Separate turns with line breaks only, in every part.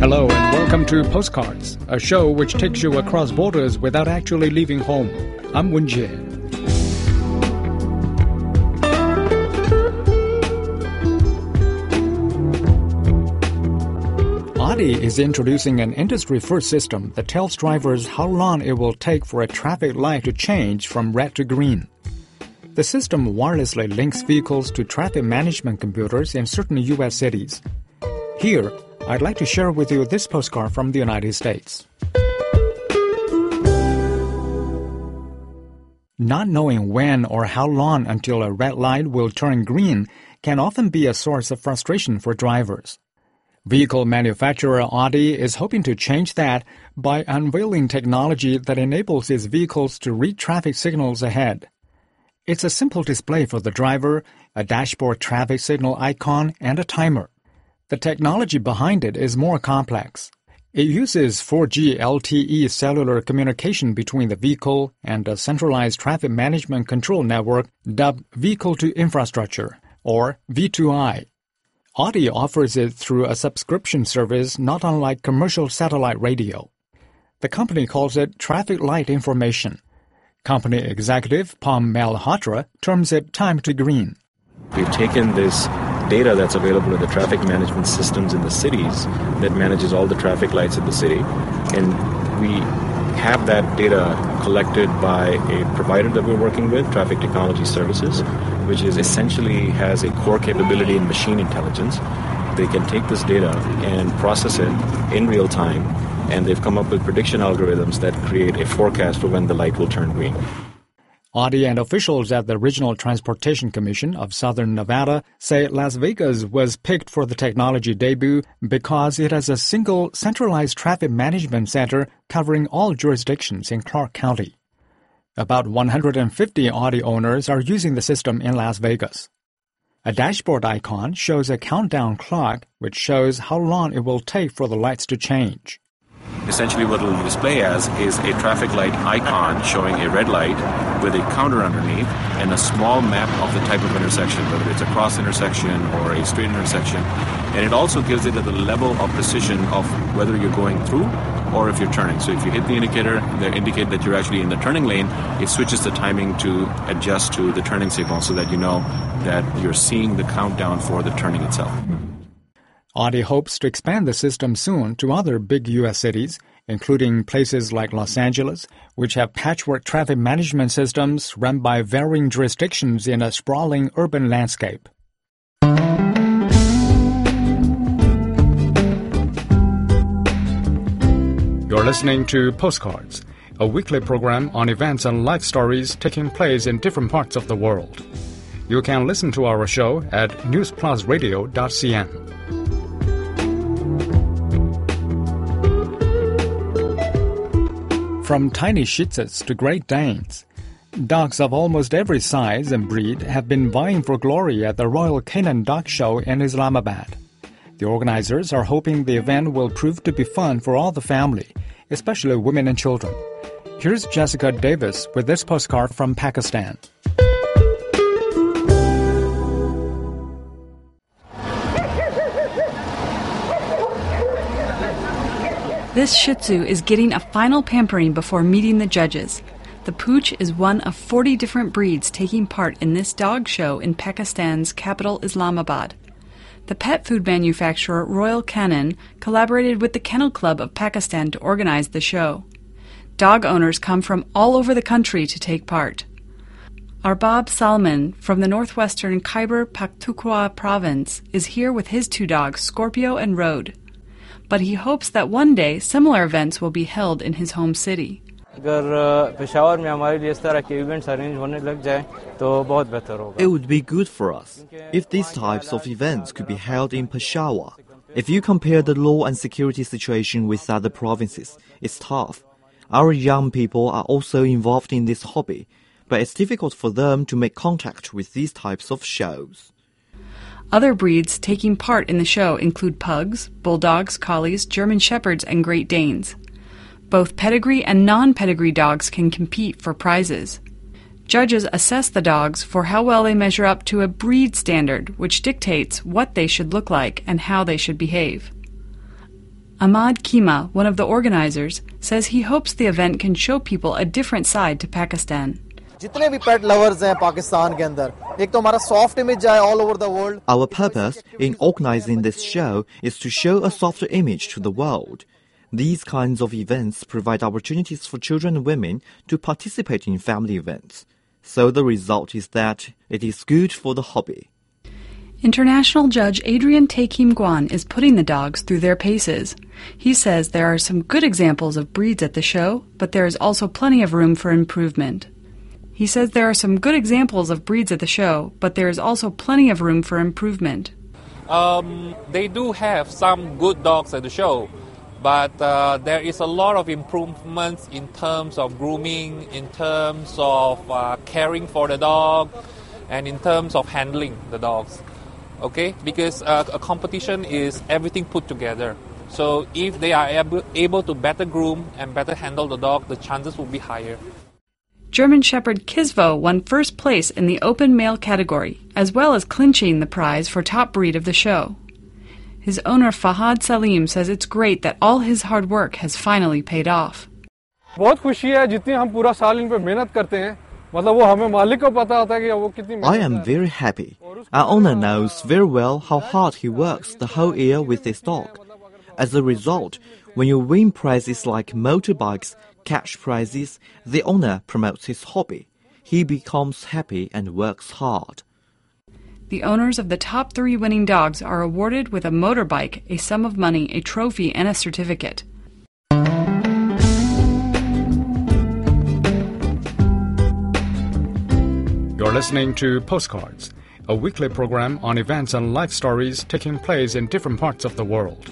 Hello and welcome to Postcards, a show which takes you across borders without actually leaving home. I'm Wen Jie. Audi is introducing an industry first system that tells drivers how long it will take for a traffic light to change from red to green. The system wirelessly links vehicles to traffic management computers in certain U.S. cities. Here, I'd like to share with you this postcard from the United States. Not knowing when or how long until a red light will turn green can often be a source of frustration for drivers. Vehicle manufacturer Audi is hoping to change that by unveiling technology that enables its vehicles to read traffic signals ahead. It's a simple display for the driver, a dashboard traffic signal icon, and a timer. The technology behind it is more complex. It uses 4G LTE cellular communication between the vehicle and a centralized traffic management control network dubbed Vehicle to Infrastructure, or V2I. Audi offers it through a subscription service not unlike commercial satellite radio. The company calls it Traffic Light Information. Company executive Pom Malhotra terms it time to green.
We've taken this data that's available in the traffic management systems in the cities that manages all the traffic lights in the city, and we have that data collected by a provider that we're working with, Traffic Technology Services, which is essentially has a core capability in machine intelligence. They can take this data and process it in real time, and they've come up with prediction algorithms that create a forecast for when the light will turn green.
Audi and officials at the Regional Transportation Commission of Southern Nevada say Las Vegas was picked for the technology debut because it has a single centralized traffic management center covering all jurisdictions in Clark County. About 150 Audi owners are using the system in Las Vegas. A dashboard icon shows a countdown clock which shows how long it will take for the lights to change.
Essentially, what it'll display as is a traffic light icon showing a red light with a counter underneath and a small map of the type of intersection, whether it's a cross intersection or a straight intersection. And it also gives it the level of precision of whether you're going through or if you're turning. So if you hit the indicator that indicate that you're actually in the turning lane, it switches the timing to adjust to the turning signal so that you know that you're seeing the countdown for the turning itself.
Audi hopes to expand the system soon to other big U.S. cities, including places like Los Angeles, which have patchwork traffic management systems run by varying jurisdictions in a sprawling urban landscape. You're listening to Postcards, a weekly program on events and life stories taking place in different parts of the world. You can listen to our show at newsplusradio.cn. From tiny Shih Tzus to Great Danes, dogs of almost every size and breed have been vying for glory at the Royal Canin Dog Show in Islamabad. The organizers are hoping the event will prove to be fun for all the family, especially women and children. Here's Jessica Davis with this postcard from Pakistan.
This Shih Tzu is getting a final pampering before meeting the judges. The Pooch is one of 40 different breeds taking part in this dog show in Pakistan's capital Islamabad. The pet food manufacturer Royal Canin collaborated with the Kennel Club of Pakistan to organize the show. Dog owners come from all over the country to take part. Arbab Salman from the northwestern Khyber Pakhtunkhwa province is here with his two dogs, Scorpio and Road but he hopes that one day similar events will be held in his home city.
It would be good for us if these types of events could be held in Peshawar. If you compare the law and security situation with other provinces, it's tough. Our young people are also involved in this hobby, but it's difficult for them to make contact with these types of shows.
Other breeds taking part in the show include pugs, bulldogs, collies, German shepherds, and Great Danes. Both pedigree and non pedigree dogs can compete for prizes. Judges assess the dogs for how well they measure up to a breed standard, which dictates what they should look like and how they should behave. Ahmad Kima, one of the organizers, says he hopes the event can show people a different side to Pakistan.
जितने भी पेट lovers हैं पाकिस्तान के अंदर एक तो हमारा soft image जाए all over the world
Our purpose in organizing this show is to show a softer image to the world. These kinds of events provide opportunities for children and women to participate in family events. So the result is that it is good for the hobby.
International judge Adrian Takim Guan is putting the dogs through their paces. He says there are some good examples of breeds at the show, but there is also plenty of room for improvement. He says there are some good examples of breeds at the show, but there is also plenty of room for improvement.
Um, they do have some good dogs at the show, but uh, there is a lot of improvements in terms of grooming, in terms of uh, caring for the dog, and in terms of handling the dogs. Okay, because uh, a competition is everything put together. So if they are able, able to better groom and better handle the dog, the chances will be higher.
German Shepherd Kisvo won first place in the open male category, as well as clinching the prize for top breed of the show. His owner Fahad Salim says it's great that all his hard work has finally paid off.
I am very happy. Our owner knows very well how hard he works the whole year with his dog. As a result, when you win prizes like motorbikes cash prizes, the owner promotes his hobby. He becomes happy and works hard.
The owners of the top three winning dogs are awarded with a motorbike, a sum of money, a trophy, and a certificate.
You're listening to Postcards, a weekly program on events and life stories taking place in different parts of the world.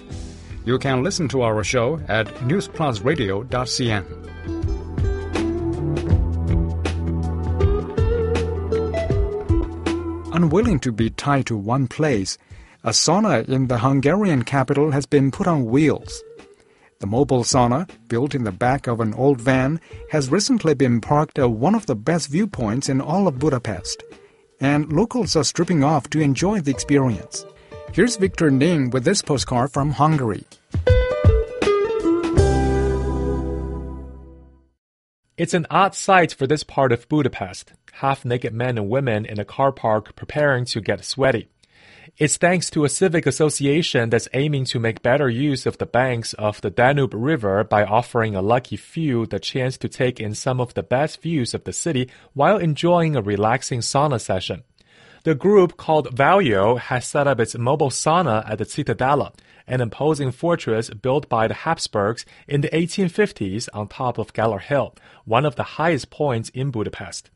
You can listen to our show at newsplusradio.cn. Unwilling to be tied to one place, a sauna in the Hungarian capital has been put on wheels. The mobile sauna, built in the back of an old van, has recently been parked at one of the best viewpoints in all of Budapest, and locals are stripping off to enjoy the experience. Here's Victor Ning with this postcard from Hungary.
It's an odd sight for this part of Budapest half naked men and women in a car park preparing to get sweaty. It's thanks to a civic association that's aiming to make better use of the banks of the Danube River by offering a lucky few the chance to take in some of the best views of the city while enjoying a relaxing sauna session. The group called Valyo has set up its mobile sauna at the Citadella, an imposing fortress built by the Habsburgs in the 1850s on top of Gellért Hill, one of the highest points in Budapest.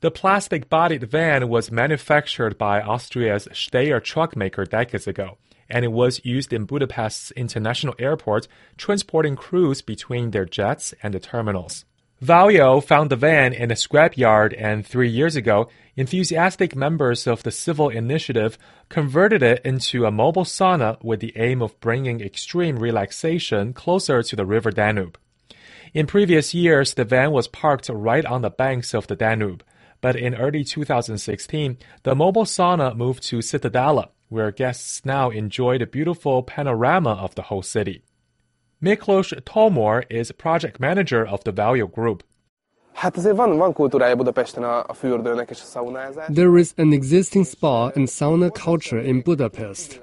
The plastic bodied van was manufactured by Austria's Steyr truck maker decades ago, and it was used in Budapest's international airport, transporting crews between their jets and the terminals. Valyo found the van in a scrapyard, and three years ago, enthusiastic members of the civil initiative converted it into a mobile sauna with the aim of bringing extreme relaxation closer to the River Danube. In previous years, the van was parked right on the banks of the Danube but in early 2016, the mobile sauna moved to Citadella, where guests now enjoy the beautiful panorama of the whole city. Miklos Tomor is project manager of the Valyo Group.
There is an existing spa and sauna culture in Budapest,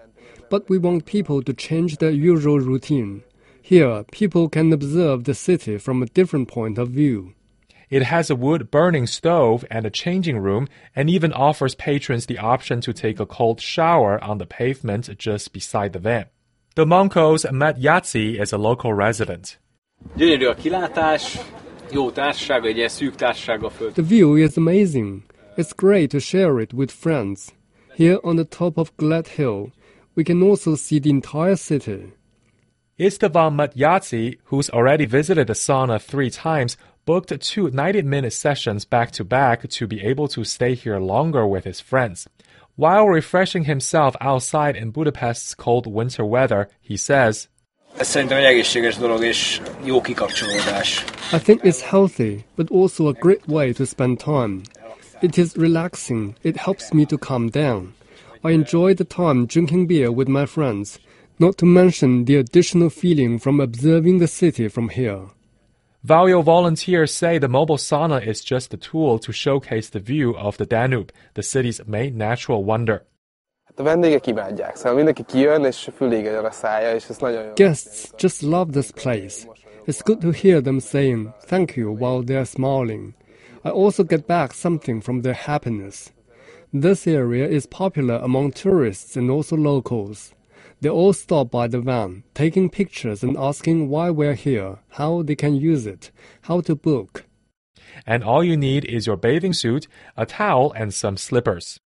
but we want people to change their usual routine. Here, people can observe the city from a different point of view.
It has a wood burning stove and a changing room, and even offers patrons the option to take a cold shower on the pavement just beside the van. The Monco's met Yatsi as a local resident.
The view is amazing. It's great to share it with friends. Here on the top of Glad Hill, we can also see the entire city.
Istvan Matyadze, who's already visited the sauna three times, booked two 90 minute sessions back to back to be able to stay here longer with his friends. While refreshing himself outside in Budapest's cold winter weather, he says,
I think it's healthy, but also a great way to spend time. It is relaxing, it helps me to calm down. I enjoy the time drinking beer with my friends, not to mention the additional feeling from observing the city from here.
Valyo volunteers say the mobile sauna is just a tool to showcase the view of the Danube, the city's main natural wonder.
Guests just love this place. It's good to hear them saying thank you while they're smiling. I also get back something from their happiness. This area is popular among tourists and also locals. They all stop by the van, taking pictures and asking why we're here, how they can use it, how to book.
And all you need is your bathing suit, a towel, and some slippers.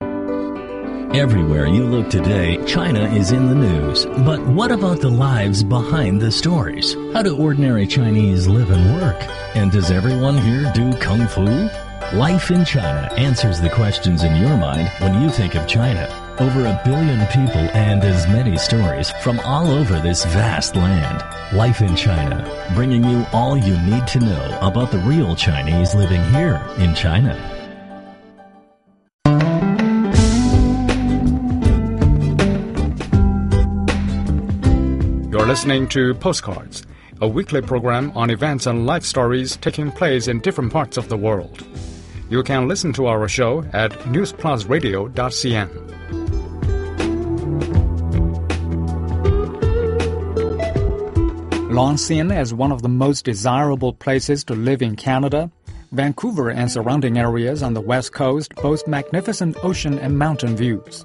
Everywhere you look today, China is in the news. But what about the lives behind the stories? How do ordinary Chinese live and work? And does everyone here do kung fu? Life in China answers the questions in your mind when you think of China. Over a billion people and as many stories from all over this vast land. Life in China, bringing you all you need to know about the real Chinese living here in China.
You're listening to Postcards, a weekly program on events and life stories taking place in different parts of the world. You can listen to our show at newsplusradio.cn. Seen as one of the most desirable places to live in Canada, Vancouver and surrounding areas on the west coast boast magnificent ocean and mountain views.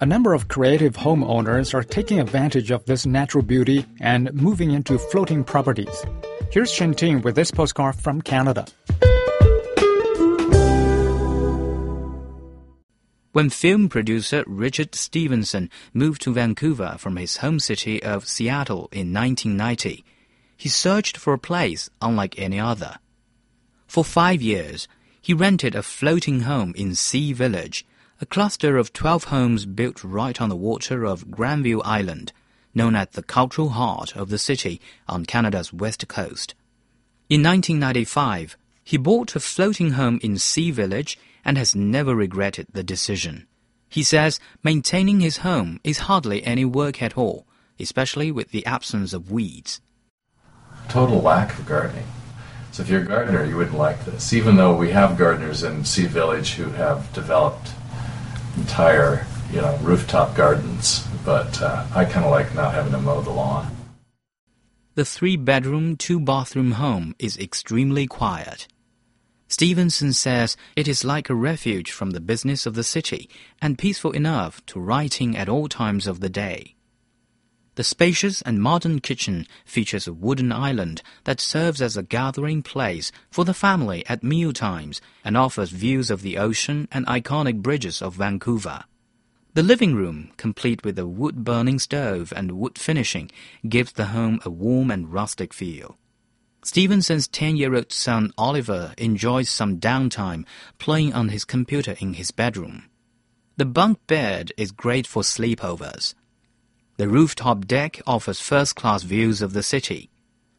A number of creative homeowners are taking advantage of this natural beauty and moving into floating properties. Here's Ting with this postcard from Canada.
When film producer Richard Stevenson moved to Vancouver from his home city of Seattle in 1990, he searched for a place unlike any other. For five years, he rented a floating home in Sea Village, a cluster of 12 homes built right on the water of Granville Island, known as the cultural heart of the city on Canada's west coast. In 1995, he bought a floating home in Sea Village and has never regretted the decision. He says maintaining his home is hardly any work at all, especially with the absence of weeds.
Total lack of gardening. So if you're a gardener, you wouldn't like this, even though we have gardeners in Sea Village who have developed entire, you know, rooftop gardens. But uh, I kind of like not having to mow the lawn.
The three-bedroom, two-bathroom home is extremely quiet. Stevenson says it is like a refuge from the business of the city and peaceful enough to writing at all times of the day. The spacious and modern kitchen features a wooden island that serves as a gathering place for the family at meal times and offers views of the ocean and iconic bridges of Vancouver. The living room, complete with a wood-burning stove and wood finishing, gives the home a warm and rustic feel. Stevenson's 10-year-old son Oliver enjoys some downtime playing on his computer in his bedroom. The bunk bed is great for sleepovers. The rooftop deck offers first-class views of the city.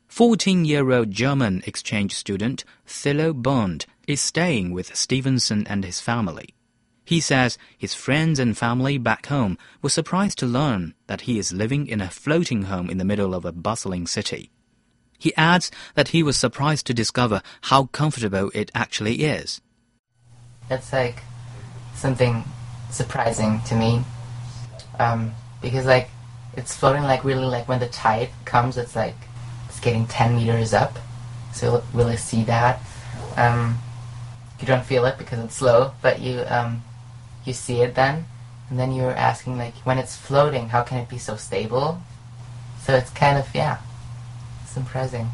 14-year-old German exchange student Thilo Bond is staying with Stevenson and his family. He says his friends and family back home were surprised to learn that he is living in a floating home in the middle of a bustling city. He adds that he was surprised to discover how comfortable it actually is.
It's like something surprising to me. Um, because like it's floating like really like when the tide comes it's like it's getting 10 meters up. So you'll really see that. Um, you don't feel it because it's slow but you um, you see it then. And then you're asking like when it's floating how can it be so stable? So it's kind of yeah surprising.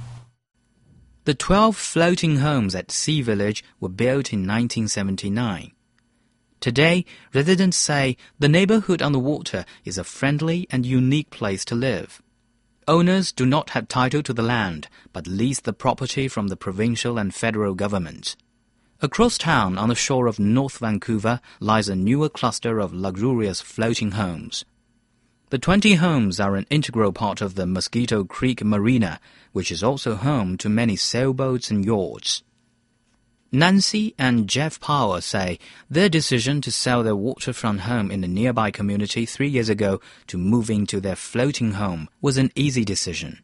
The 12 floating homes at Sea Village were built in 1979. Today, residents say the neighborhood on the water is a friendly and unique place to live. Owners do not have title to the land, but lease the property from the provincial and federal government. Across town on the shore of North Vancouver lies a newer cluster of luxurious floating homes. The 20 homes are an integral part of the Mosquito Creek Marina, which is also home to many sailboats and yachts. Nancy and Jeff Power say their decision to sell their waterfront home in the nearby community three years ago to move into their floating home was an easy decision.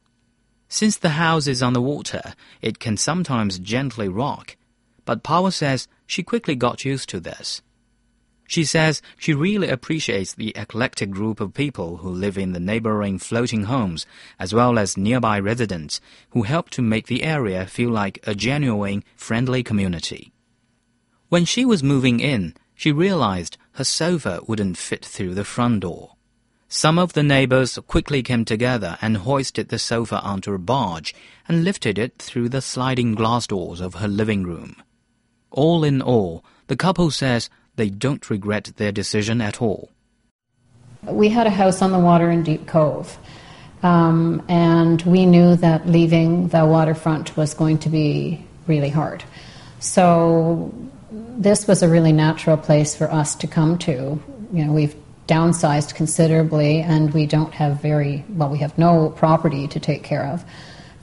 Since the house is on the water, it can sometimes gently rock, but Power says she quickly got used to this. She says she really appreciates the eclectic group of people who live in the neighboring floating homes, as well as nearby residents who help to make the area feel like a genuine, friendly community. When she was moving in, she realized her sofa wouldn't fit through the front door. Some of the neighbors quickly came together and hoisted the sofa onto a barge and lifted it through the sliding glass doors of her living room. All in all, the couple says they don't regret their decision at all.
We had a house on the water in Deep Cove, um, and we knew that leaving the waterfront was going to be really hard. So this was a really natural place for us to come to. You know, we've downsized considerably, and we don't have very well. We have no property to take care of.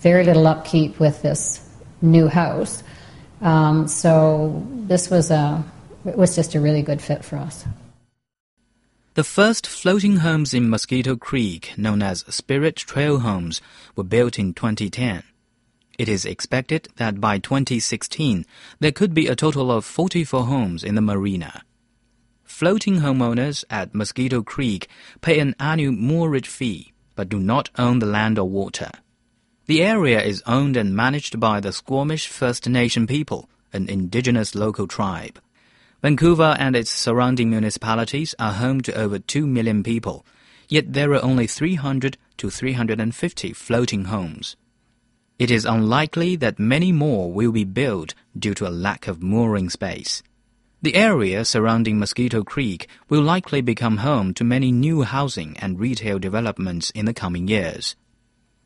Very little upkeep with this new house. Um, so this was a it was just a really good fit for us.
The first floating homes in Mosquito Creek, known as Spirit Trail Homes, were built in 2010. It is expected that by 2016, there could be a total of 44 homes in the marina. Floating homeowners at Mosquito Creek pay an annual moorage fee, but do not own the land or water. The area is owned and managed by the Squamish First Nation people, an indigenous local tribe. Vancouver and its surrounding municipalities are home to over 2 million people, yet there are only 300 to 350 floating homes. It is unlikely that many more will be built due to a lack of mooring space. The area surrounding Mosquito Creek will likely become home to many new housing and retail developments in the coming years.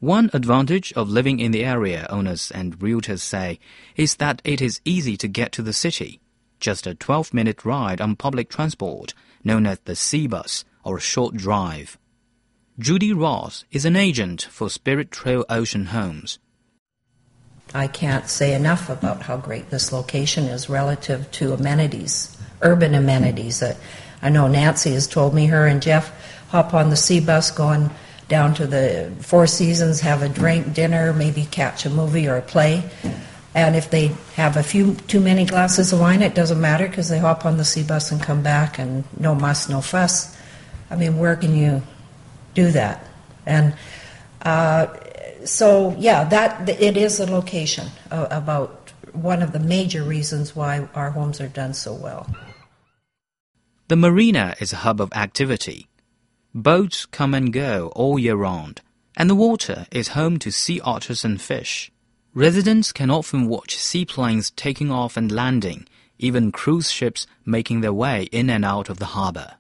One advantage of living in the area, owners and realtors say, is that it is easy to get to the city just a 12 minute ride on public transport, known as the Sea Bus or a short drive. Judy Ross is an agent for Spirit Trail Ocean Homes.
I can't say enough about how great this location is relative to amenities, urban amenities. I know Nancy has told me her and Jeff hop on the sea bus going down to the Four Seasons, have a drink, dinner, maybe catch a movie or a play. And if they have a few too many glasses of wine, it doesn't matter because they hop on the sea bus and come back, and no muss, no fuss. I mean, where can you do that? And uh, so, yeah, that it is a location uh, about one of the major reasons why our homes are done so well.
The marina is a hub of activity. Boats come and go all year round, and the water is home to sea otters and fish. Residents can often watch seaplanes taking off and landing, even cruise ships making their way in and out of the harbor.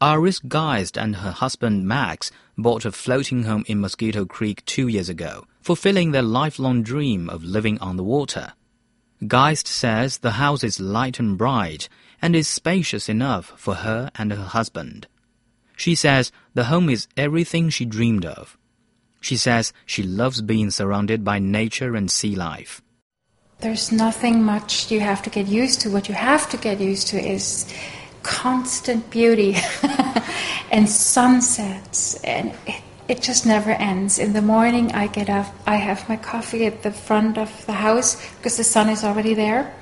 Iris Geist and her husband Max bought a floating home in Mosquito Creek two years ago, fulfilling their lifelong dream of living on the water. Geist says the house is light and bright and is spacious enough for her and her husband. She says the home is everything she dreamed of. She says she loves being surrounded by nature and sea life.
There's nothing much you have to get used to. What you have to get used to is constant beauty and sunsets, and it, it just never ends. In the morning, I get up, I have my coffee at the front of the house because the sun is already there.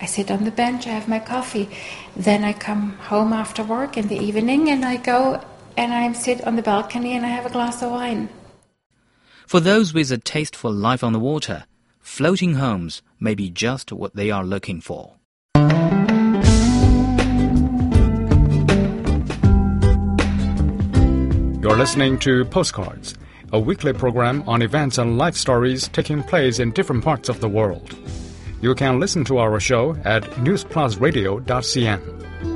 I sit on the bench, I have my coffee. Then I come home after work in the evening and I go and I sit on the balcony and I have a glass of wine.
For those with a taste for life on the water, floating homes may be just what they are looking for.
You're listening to Postcards, a weekly program on events and life stories taking place in different parts of the world. You can listen to our show at newsplusradio.cn.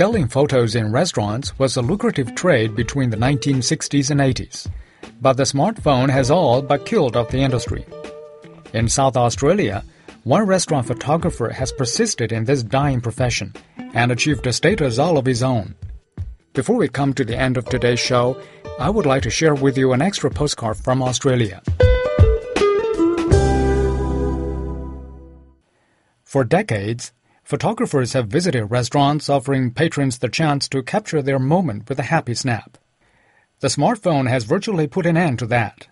Selling photos in restaurants was a lucrative trade between the 1960s and 80s, but the smartphone has all but killed off the industry. In South Australia, one restaurant photographer has persisted in this dying profession and achieved a status all of his own. Before we come to the end of today's show, I would like to share with you an extra postcard from Australia. For decades, photographers have visited restaurants offering patrons the chance to capture their moment with a happy snap. The smartphone has virtually put an end to that.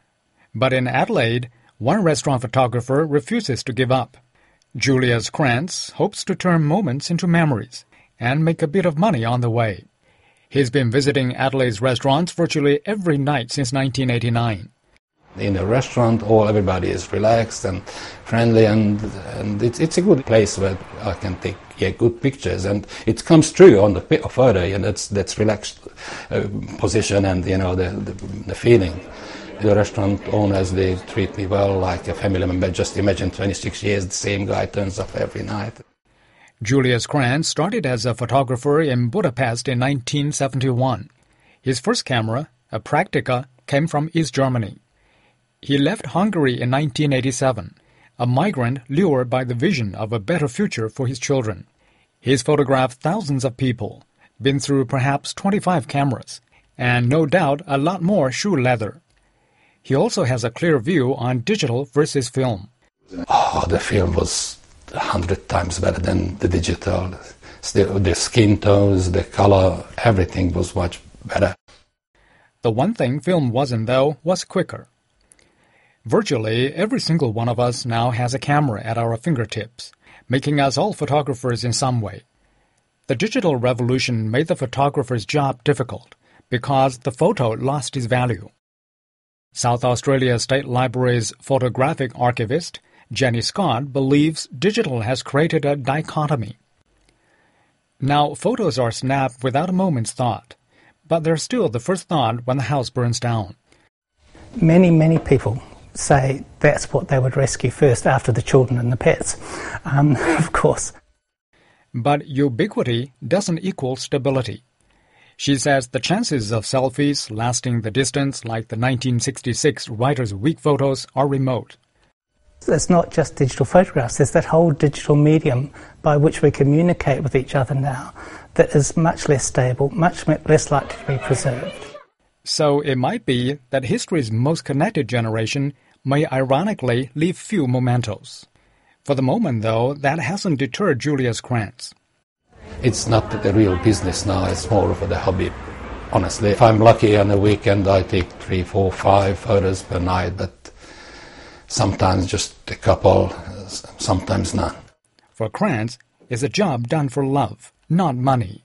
But in Adelaide, one restaurant photographer refuses to give up. Julius Krantz hopes to turn moments into memories and make a bit of money on the way. He's been visiting Adelaide's restaurants virtually every night since 1989.
In a restaurant, all everybody is relaxed and friendly, and and it's it's a good place where I can take yeah, good pictures, and it comes true on the photo, and that's that's relaxed uh, position and you know the, the, the feeling the restaurant owners, they treat me well like a family member. Just imagine 26 years, the same guy turns up every night.
Julius Krantz started as a photographer in Budapest in 1971. His first camera, a Praktica, came from East Germany. He left Hungary in 1987, a migrant lured by the vision of a better future for his children. He's photographed thousands of people, been through perhaps 25 cameras, and no doubt a lot more shoe leather. He also has a clear view on digital versus film.
Oh, the film was a hundred times better than the digital. Still, the skin tones, the color, everything was much better.
The one thing film wasn't, though, was quicker. Virtually every single one of us now has a camera at our fingertips, making us all photographers in some way. The digital revolution made the photographer's job difficult because the photo lost its value. South Australia State Library's photographic archivist, Jenny Scott, believes digital has created a dichotomy. Now, photos are snapped without a moment's thought, but they're still the first thought when the house burns down.
Many, many people say that's what they would rescue first after the children and the pets, um, of course.
But ubiquity doesn't equal stability. She says the chances of selfies lasting the distance like the 1966 Writers' Week photos are remote.
It's not just digital photographs, there's that whole digital medium by which we communicate with each other now that is much less stable, much less likely to be preserved.
So it might be that history's most connected generation may ironically leave few mementos. For the moment, though, that hasn't deterred Julius Krantz
it's not the real business now, it's more of a hobby. Honestly, if I'm lucky on a weekend, I take three, four, five photos per night, but sometimes just a couple, sometimes none.
For Krantz, it's a job done for love, not money.